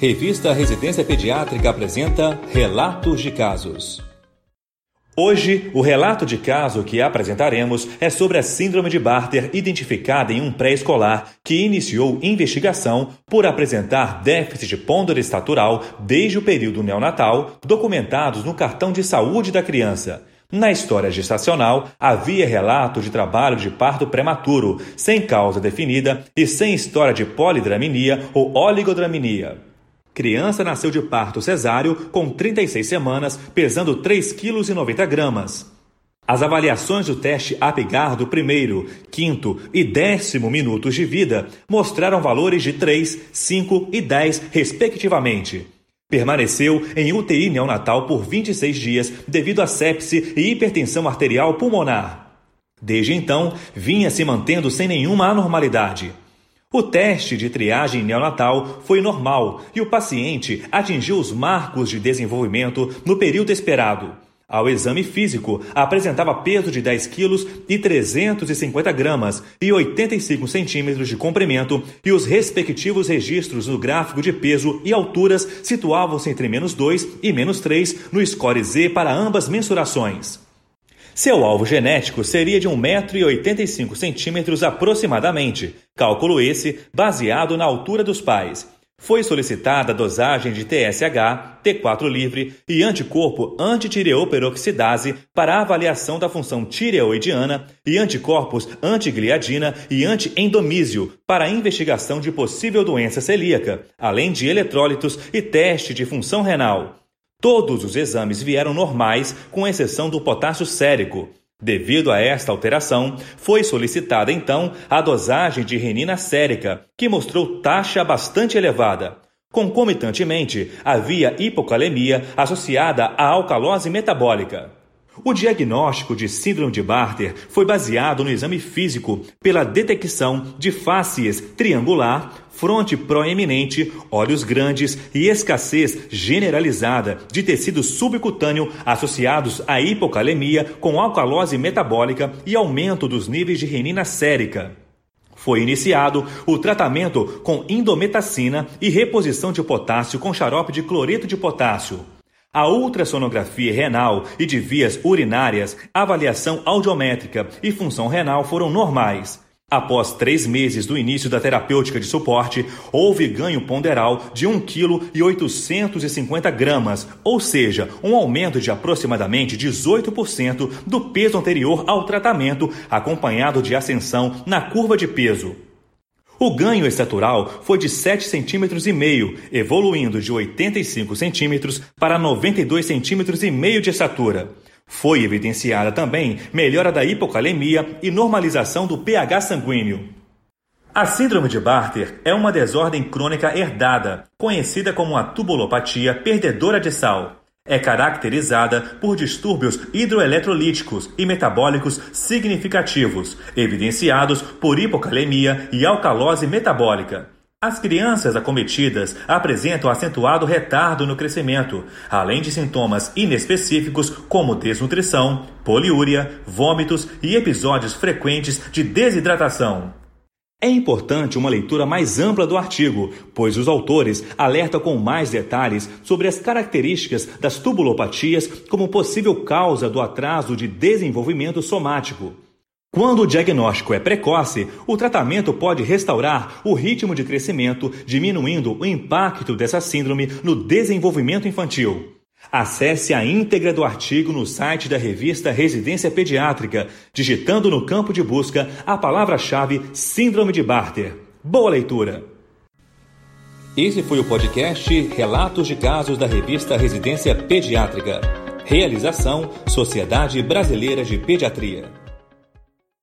Revista Residência Pediátrica apresenta Relatos de Casos. Hoje, o relato de caso que apresentaremos é sobre a Síndrome de Barter, identificada em um pré-escolar que iniciou investigação por apresentar déficit ponderostatural desde o período neonatal, documentados no cartão de saúde da criança. Na história gestacional, havia relato de trabalho de parto prematuro, sem causa definida e sem história de polidramia ou oligodramia. Criança nasceu de parto cesáreo com 36 semanas, pesando 3,90 kg. As avaliações do teste APGAR do primeiro, quinto e décimo minutos de vida mostraram valores de 3, 5 e 10, respectivamente. Permaneceu em UTI neonatal por 26 dias devido a sepse e hipertensão arterial pulmonar. Desde então, vinha se mantendo sem nenhuma anormalidade. O teste de triagem neonatal foi normal e o paciente atingiu os marcos de desenvolvimento no período esperado. Ao exame físico, apresentava peso de 10 quilos e 350 gramas e 85 centímetros de comprimento e os respectivos registros no gráfico de peso e alturas situavam-se entre menos 2 e menos 3 no score Z para ambas mensurações. Seu alvo genético seria de 1,85m aproximadamente, cálculo esse baseado na altura dos pais. Foi solicitada a dosagem de TSH, T4 livre e anticorpo antitireoperoxidase para avaliação da função tireoidiana e anticorpos antigliadina e antiendomísio para investigação de possível doença celíaca, além de eletrólitos e teste de função renal. Todos os exames vieram normais, com exceção do potássio sérico. Devido a esta alteração, foi solicitada então a dosagem de renina sérica, que mostrou taxa bastante elevada. Concomitantemente, havia hipocalemia associada à alcalose metabólica. O diagnóstico de síndrome de Barter foi baseado no exame físico pela detecção de fáscies triangular, fronte proeminente, olhos grandes e escassez generalizada de tecido subcutâneo associados à hipocalemia com alcalose metabólica e aumento dos níveis de renina sérica. Foi iniciado o tratamento com indometacina e reposição de potássio com xarope de cloreto de potássio. A ultrassonografia renal e de vias urinárias, avaliação audiométrica e função renal foram normais. Após três meses do início da terapêutica de suporte, houve ganho ponderal de 1,850 kg, ou seja, um aumento de aproximadamente 18% do peso anterior ao tratamento, acompanhado de ascensão na curva de peso. O ganho estatural foi de 7,5 cm, evoluindo de 85 cm para 92 cm de estatura. Foi evidenciada também melhora da hipocalemia e normalização do pH sanguíneo. A síndrome de Barter é uma desordem crônica herdada, conhecida como a tubulopatia perdedora de sal. É caracterizada por distúrbios hidroeletrolíticos e metabólicos significativos, evidenciados por hipocalemia e alcalose metabólica. As crianças acometidas apresentam acentuado retardo no crescimento, além de sintomas inespecíficos como desnutrição, poliúria, vômitos e episódios frequentes de desidratação. É importante uma leitura mais ampla do artigo, pois os autores alertam com mais detalhes sobre as características das tubulopatias como possível causa do atraso de desenvolvimento somático. Quando o diagnóstico é precoce, o tratamento pode restaurar o ritmo de crescimento, diminuindo o impacto dessa síndrome no desenvolvimento infantil. Acesse a íntegra do artigo no site da revista Residência Pediátrica, digitando no campo de busca a palavra-chave Síndrome de Barter. Boa leitura! Esse foi o podcast Relatos de Casos da revista Residência Pediátrica. Realização Sociedade Brasileira de Pediatria.